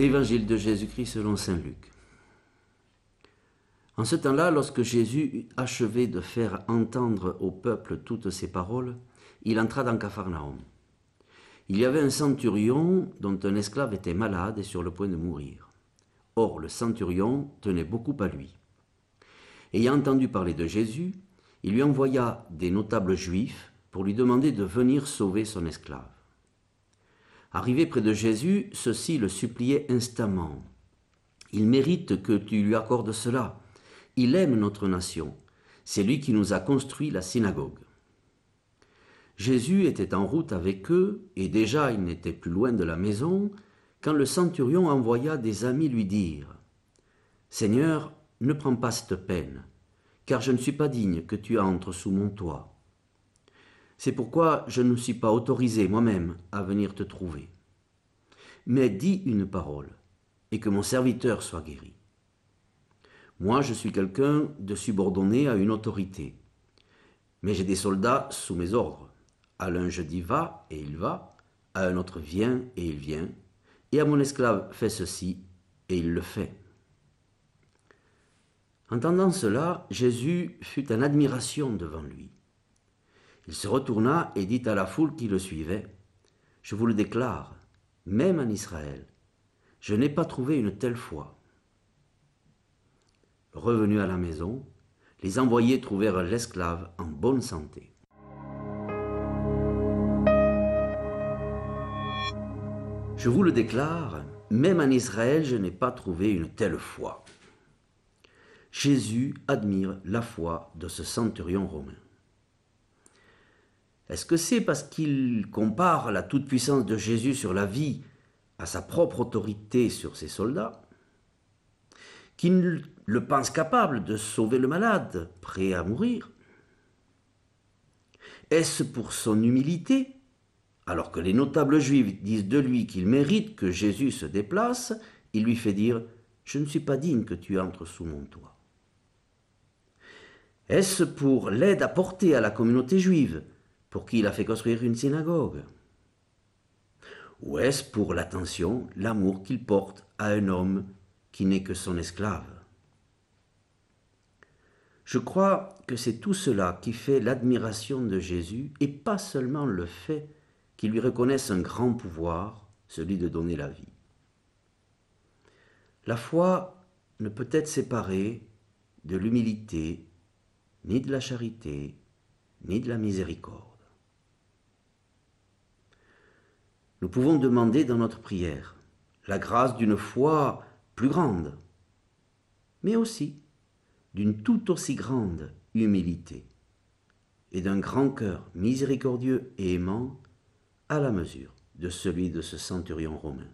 Évangile de Jésus-Christ selon Saint Luc. En ce temps-là, lorsque Jésus eut achevé de faire entendre au peuple toutes ces paroles, il entra dans Capharnaüm. Il y avait un centurion dont un esclave était malade et sur le point de mourir. Or, le centurion tenait beaucoup à lui. Ayant entendu parler de Jésus, il lui envoya des notables juifs pour lui demander de venir sauver son esclave. Arrivé près de Jésus, ceux-ci le suppliaient instamment. Il mérite que tu lui accordes cela. Il aime notre nation. C'est lui qui nous a construit la synagogue. Jésus était en route avec eux, et déjà il n'était plus loin de la maison, quand le centurion envoya des amis lui dire Seigneur, ne prends pas cette peine, car je ne suis pas digne que tu entres sous mon toit. C'est pourquoi je ne suis pas autorisé moi-même à venir te trouver. Mais dis une parole, et que mon serviteur soit guéri. Moi, je suis quelqu'un de subordonné à une autorité. Mais j'ai des soldats sous mes ordres. À l'un je dis va, et il va, à un autre viens, et il vient, et à mon esclave fais ceci, et il le fait. Entendant cela, Jésus fut en admiration devant lui. Il se retourna et dit à la foule qui le suivait, Je vous le déclare, même en Israël, je n'ai pas trouvé une telle foi. Revenus à la maison, les envoyés trouvèrent l'esclave en bonne santé. Je vous le déclare, même en Israël, je n'ai pas trouvé une telle foi. Jésus admire la foi de ce centurion romain. Est-ce que c'est parce qu'il compare la toute-puissance de Jésus sur la vie à sa propre autorité sur ses soldats qu'il le pense capable de sauver le malade, prêt à mourir? Est-ce pour son humilité Alors que les notables juifs disent de lui qu'il mérite que Jésus se déplace, il lui fait dire Je ne suis pas digne que tu entres sous mon toit. Est-ce pour l'aide apportée à la communauté juive pour qui il a fait construire une synagogue Ou est-ce pour l'attention, l'amour qu'il porte à un homme qui n'est que son esclave Je crois que c'est tout cela qui fait l'admiration de Jésus et pas seulement le fait qu'il lui reconnaisse un grand pouvoir, celui de donner la vie. La foi ne peut être séparée de l'humilité, ni de la charité, ni de la miséricorde. Nous pouvons demander dans notre prière la grâce d'une foi plus grande, mais aussi d'une tout aussi grande humilité et d'un grand cœur miséricordieux et aimant à la mesure de celui de ce centurion romain.